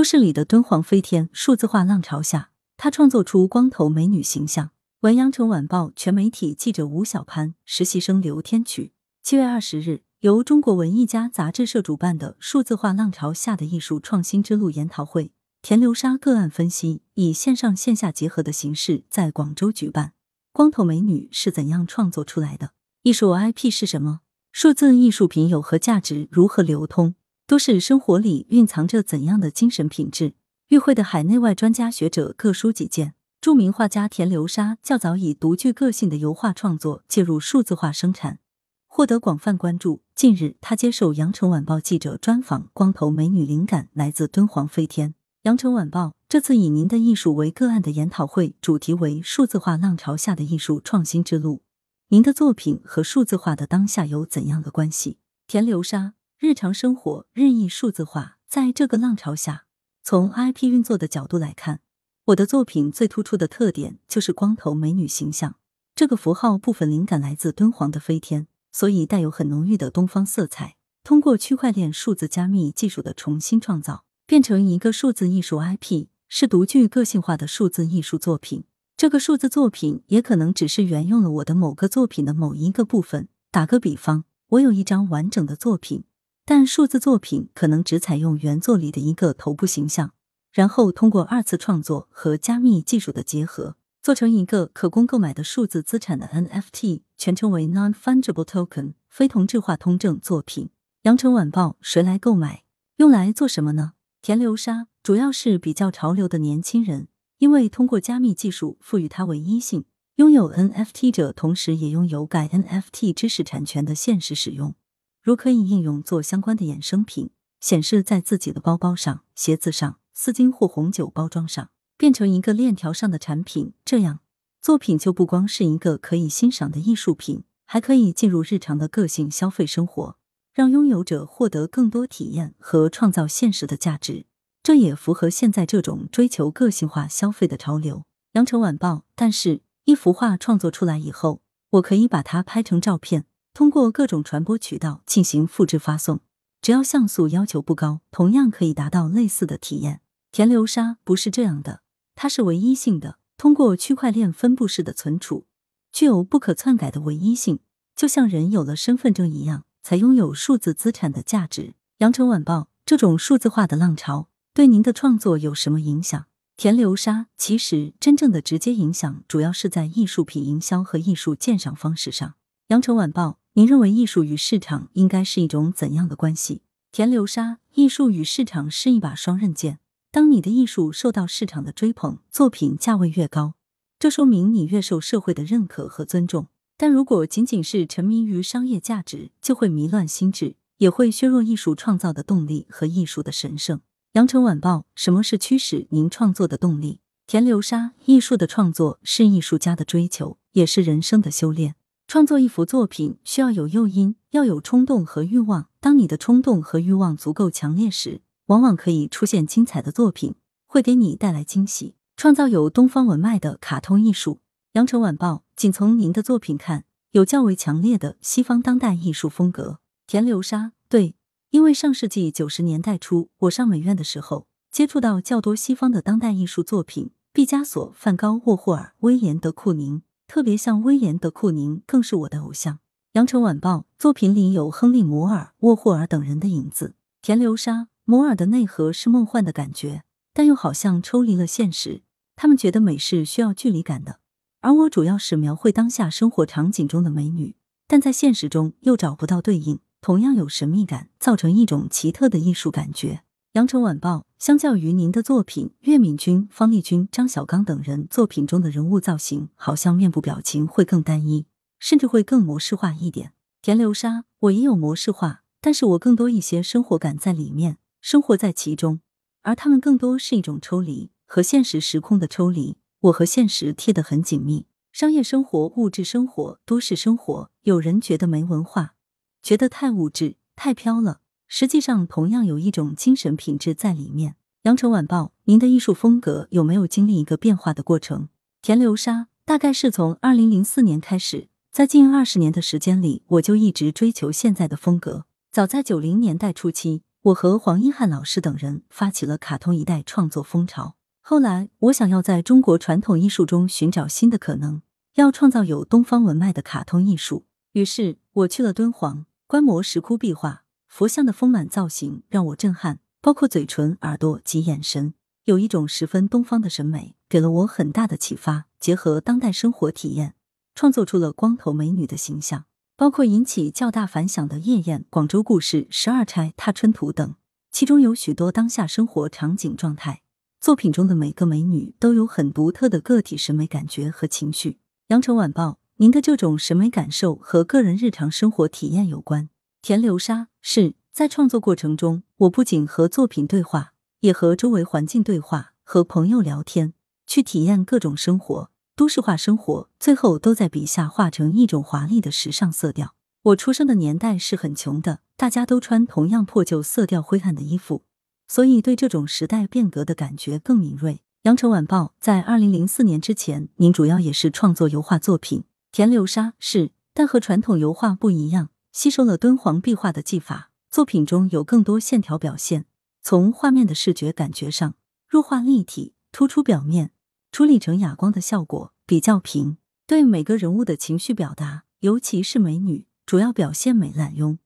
都市里的敦煌飞天，数字化浪潮下，他创作出光头美女形象。文阳城晚报全媒体记者吴小潘，实习生刘天曲。七月二十日，由中国文艺家杂志社主办的“数字化浪潮下的艺术创新之路”研讨会，田流沙个案分析以线上线下结合的形式在广州举办。光头美女是怎样创作出来的？艺术 IP 是什么？数字艺术品有何价值？如何流通？都市生活里蕴藏着怎样的精神品质？与会的海内外专家学者各抒己见。著名画家田流沙较早以独具个性的油画创作介入数字化生产。获得广泛关注。近日，他接受羊城晚报记者专访，光头美女灵感来自敦煌飞天。羊城晚报这次以您的艺术为个案的研讨会，主题为数字化浪潮下的艺术创新之路。您的作品和数字化的当下有怎样的关系？田流沙，日常生活日益数字化，在这个浪潮下，从 IP 运作的角度来看，我的作品最突出的特点就是光头美女形象。这个符号部分灵感来自敦煌的飞天。所以带有很浓郁的东方色彩。通过区块链数字加密技术的重新创造，变成一个数字艺术 IP，是独具个性化的数字艺术作品。这个数字作品也可能只是沿用了我的某个作品的某一个部分。打个比方，我有一张完整的作品，但数字作品可能只采用原作里的一个头部形象，然后通过二次创作和加密技术的结合。做成一个可供购买的数字资产的 NFT，全称为 Non-Fungible Token，非同质化通证作品。羊城晚报谁来购买？用来做什么呢？田流沙主要是比较潮流的年轻人，因为通过加密技术赋予它唯一性，拥有 NFT 者同时也拥有该 NFT 知识产权的现实使用，如可以应用做相关的衍生品，显示在自己的包包上、鞋子上、丝巾或红酒包装上。变成一个链条上的产品，这样作品就不光是一个可以欣赏的艺术品，还可以进入日常的个性消费生活，让拥有者获得更多体验和创造现实的价值。这也符合现在这种追求个性化消费的潮流。羊城晚报，但是，一幅画创作出来以后，我可以把它拍成照片，通过各种传播渠道进行复制发送，只要像素要求不高，同样可以达到类似的体验。田流沙不是这样的。它是唯一性的，通过区块链分布式的存储，具有不可篡改的唯一性，就像人有了身份证一样，才拥有数字资产的价值。羊城晚报，这种数字化的浪潮对您的创作有什么影响？田流沙，其实真正的直接影响主要是在艺术品营销和艺术鉴赏方式上。羊城晚报，您认为艺术与市场应该是一种怎样的关系？田流沙，艺术与市场是一把双刃剑。当你的艺术受到市场的追捧，作品价位越高，这说明你越受社会的认可和尊重。但如果仅仅是沉迷于商业价值，就会迷乱心智，也会削弱艺术创造的动力和艺术的神圣。羊城晚报，什么是驱使您创作的动力？田流沙，艺术的创作是艺术家的追求，也是人生的修炼。创作一幅作品需要有诱因，要有冲动和欲望。当你的冲动和欲望足够强烈时，往往可以出现精彩的作品，会给你带来惊喜，创造有东方文脉的卡通艺术。羊城晚报，仅从您的作品看，有较为强烈的西方当代艺术风格。田流沙，对，因为上世纪九十年代初，我上美院的时候，接触到较多西方的当代艺术作品，毕加索、梵高、沃霍尔、威廉·德库宁，特别像威廉·德库宁更是我的偶像。羊城晚报，作品里有亨利·摩尔、沃霍尔等人的影子。田流沙。摩尔的内核是梦幻的感觉，但又好像抽离了现实。他们觉得美是需要距离感的，而我主要是描绘当下生活场景中的美女，但在现实中又找不到对应，同样有神秘感，造成一种奇特的艺术感觉。羊城晚报，相较于您的作品，岳敏君、方力钧、张小刚等人作品中的人物造型，好像面部表情会更单一，甚至会更模式化一点。田流沙，我也有模式化，但是我更多一些生活感在里面。生活在其中，而他们更多是一种抽离和现实时空的抽离。我和现实贴得很紧密。商业生活、物质生活、都市生活，有人觉得没文化，觉得太物质、太飘了。实际上，同样有一种精神品质在里面。羊城晚报，您的艺术风格有没有经历一个变化的过程？田流沙，大概是从二零零四年开始，在近二十年的时间里，我就一直追求现在的风格。早在九零年代初期。我和黄一汉老师等人发起了卡通一代创作风潮。后来，我想要在中国传统艺术中寻找新的可能，要创造有东方文脉的卡通艺术。于是，我去了敦煌，观摩石窟壁画，佛像的丰满造型让我震撼，包括嘴唇、耳朵及眼神，有一种十分东方的审美，给了我很大的启发。结合当代生活体验，创作出了光头美女的形象，包括引起较大反响的《夜宴》《广州故事》《十二钗》《踏春图》等，其中有许多当下生活场景状态。作品中的每个美女都有很独特的个体审美感觉和情绪。羊城晚报，您的这种审美感受和个人日常生活体验有关。田流沙是在创作过程中，我不仅和作品对话，也和周围环境对话，和朋友聊天，去体验各种生活，都市化生活，最后都在笔下化成一种华丽的时尚色调。我出生的年代是很穷的，大家都穿同样破旧、色调灰暗的衣服。所以，对这种时代变革的感觉更敏锐。羊城晚报在二零零四年之前，您主要也是创作油画作品。田流沙是，但和传统油画不一样，吸收了敦煌壁画的技法，作品中有更多线条表现。从画面的视觉感觉上，弱化立体，突出表面，处理成哑光的效果比较平。对每个人物的情绪表达，尤其是美女，主要表现美懒慵，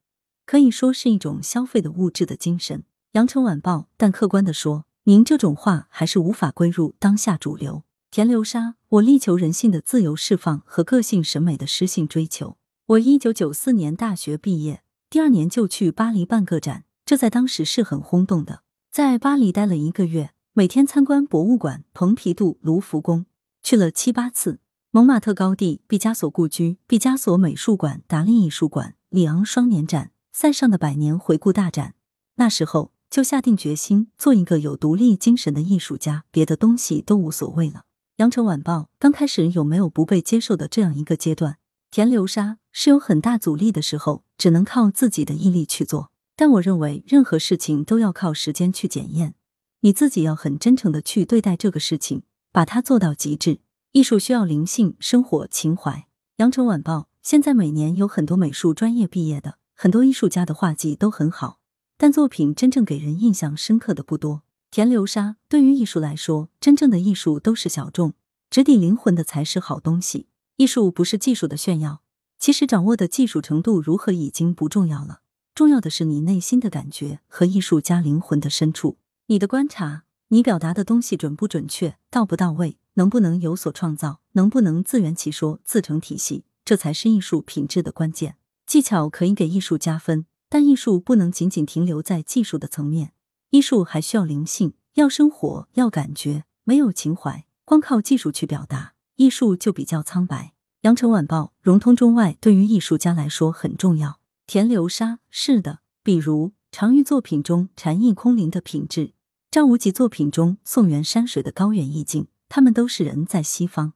可以说是一种消费的物质的精神。羊城晚报，但客观的说，您这种画还是无法归入当下主流。田流沙，我力求人性的自由释放和个性审美的诗性追求。我一九九四年大学毕业，第二年就去巴黎办个展，这在当时是很轰动的。在巴黎待了一个月，每天参观博物馆、蓬皮杜、卢浮宫，去了七八次。蒙马特高地、毕加索故居、毕加索美术馆、达利艺术馆、里昂双年展、塞尚的百年回顾大展，那时候。就下定决心做一个有独立精神的艺术家，别的东西都无所谓了。羊城晚报刚开始有没有不被接受的这样一个阶段？田流沙是有很大阻力的时候，只能靠自己的毅力去做。但我认为任何事情都要靠时间去检验，你自己要很真诚的去对待这个事情，把它做到极致。艺术需要灵性、生活、情怀。羊城晚报现在每年有很多美术专业毕业的，很多艺术家的画技都很好。但作品真正给人印象深刻的不多。田流沙对于艺术来说，真正的艺术都是小众，直抵灵魂的才是好东西。艺术不是技术的炫耀，其实掌握的技术程度如何已经不重要了，重要的是你内心的感觉和艺术家灵魂的深处。你的观察，你表达的东西准不准确，到不到位，能不能有所创造，能不能自圆其说，自成体系，这才是艺术品质的关键。技巧可以给艺术加分。但艺术不能仅仅停留在技术的层面，艺术还需要灵性，要生活，要感觉。没有情怀，光靠技术去表达，艺术就比较苍白。羊城晚报融通中外，对于艺术家来说很重要。田流沙是的，比如常玉作品中禅意空灵的品质，赵无极作品中宋元山水的高远意境，他们都是人在西方，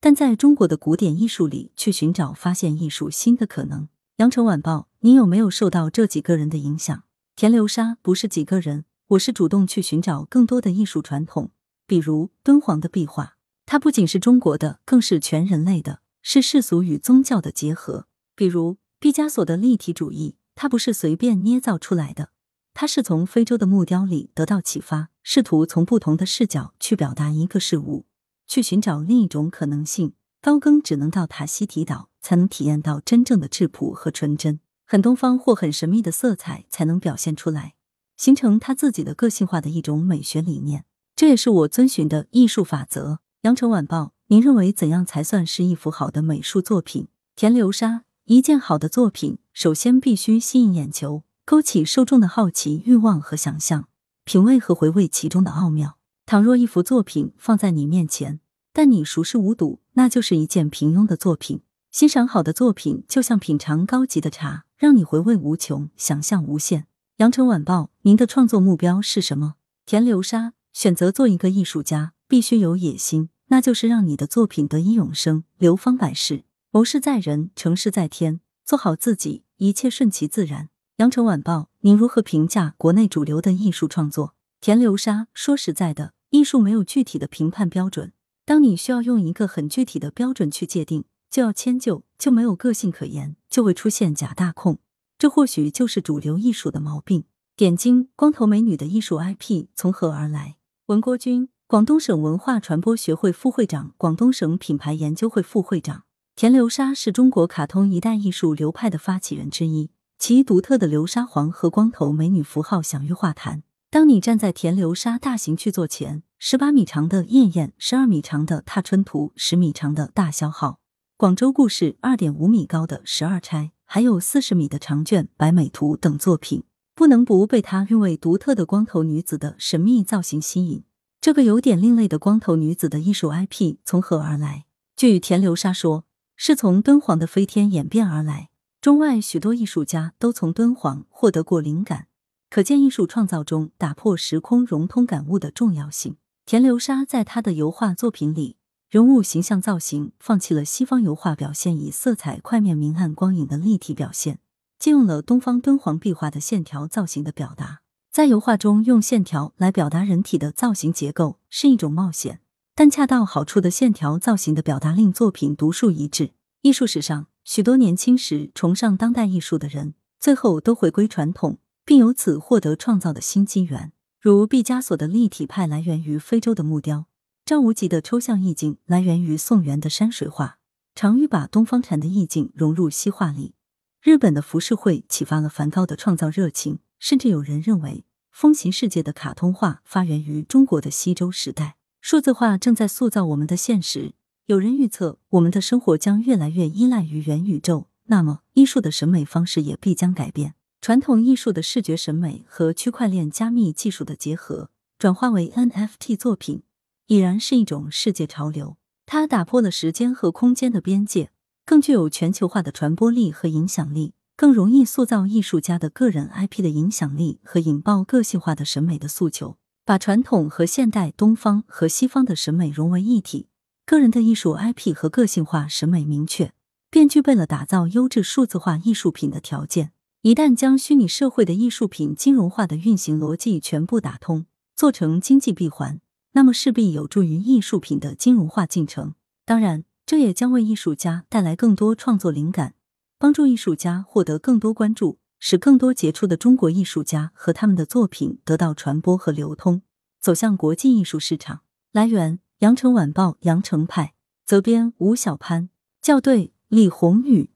但在中国的古典艺术里去寻找发现艺术新的可能。羊城晚报，你有没有受到这几个人的影响？田流沙不是几个人，我是主动去寻找更多的艺术传统，比如敦煌的壁画，它不仅是中国的，更是全人类的，是世俗与宗教的结合。比如毕加索的立体主义，它不是随便捏造出来的，它是从非洲的木雕里得到启发，试图从不同的视角去表达一个事物，去寻找另一种可能性。高更只能到塔希提岛。才能体验到真正的质朴和纯真，很东方或很神秘的色彩才能表现出来，形成他自己的个性化的一种美学理念。这也是我遵循的艺术法则。羊城晚报，您认为怎样才算是一幅好的美术作品？田流沙，一件好的作品，首先必须吸引眼球，勾起受众的好奇、欲望和想象，品味和回味其中的奥妙。倘若一幅作品放在你面前，但你熟视无睹，那就是一件平庸的作品。欣赏好的作品，就像品尝高级的茶，让你回味无穷，想象无限。羊城晚报，您的创作目标是什么？田流沙，选择做一个艺术家，必须有野心，那就是让你的作品得以永生，流芳百世。谋事在人，成事在天，做好自己，一切顺其自然。羊城晚报，您如何评价国内主流的艺术创作？田流沙，说实在的，艺术没有具体的评判标准，当你需要用一个很具体的标准去界定。就要迁就，就没有个性可言，就会出现假大空。这或许就是主流艺术的毛病。点睛光头美女的艺术 IP 从何而来？文国军，广东省文化传播学会副会长、广东省品牌研究会副会长。田流沙是中国卡通一代艺术流派的发起人之一，其独特的流沙黄和光头美女符号享誉画坛。当你站在田流沙大型巨作前，十八米长的《燕燕》，十二米长的《踏春图》，十米长的大消耗。广州故事二点五米高的十二钗，还有四十米的长卷百美图等作品，不能不被她韵味独特的光头女子的神秘造型吸引。这个有点另类的光头女子的艺术 IP 从何而来？据田流沙说，是从敦煌的飞天演变而来。中外许多艺术家都从敦煌获得过灵感，可见艺术创造中打破时空融通感悟的重要性。田流沙在他的油画作品里。人物形象造型放弃了西方油画表现以色彩块面明暗光影的立体表现，借用了东方敦煌壁画的线条造型的表达。在油画中用线条来表达人体的造型结构是一种冒险，但恰到好处的线条造型的表达令作品独树一帜。艺术史上，许多年轻时崇尚当代艺术的人，最后都回归传统，并由此获得创造的新机缘。如毕加索的立体派来源于非洲的木雕。张无极的抽象意境来源于宋元的山水画，常玉把东方禅的意境融入西画里。日本的浮世绘启发了梵高的创造热情，甚至有人认为风行世界的卡通画发源于中国的西周时代。数字化正在塑造我们的现实，有人预测我们的生活将越来越依赖于元宇宙，那么艺术的审美方式也必将改变。传统艺术的视觉审美和区块链加密技术的结合，转化为 NFT 作品。已然是一种世界潮流，它打破了时间和空间的边界，更具有全球化的传播力和影响力，更容易塑造艺术家的个人 IP 的影响力和引爆个性化的审美的诉求，把传统和现代、东方和西方的审美融为一体。个人的艺术 IP 和个性化审美明确，便具备了打造优质数字化艺术品的条件。一旦将虚拟社会的艺术品金融化的运行逻辑全部打通，做成经济闭环。那么势必有助于艺术品的金融化进程。当然，这也将为艺术家带来更多创作灵感，帮助艺术家获得更多关注，使更多杰出的中国艺术家和他们的作品得到传播和流通，走向国际艺术市场。来源：羊城晚报羊城派，责编：吴小潘，校对：李红宇。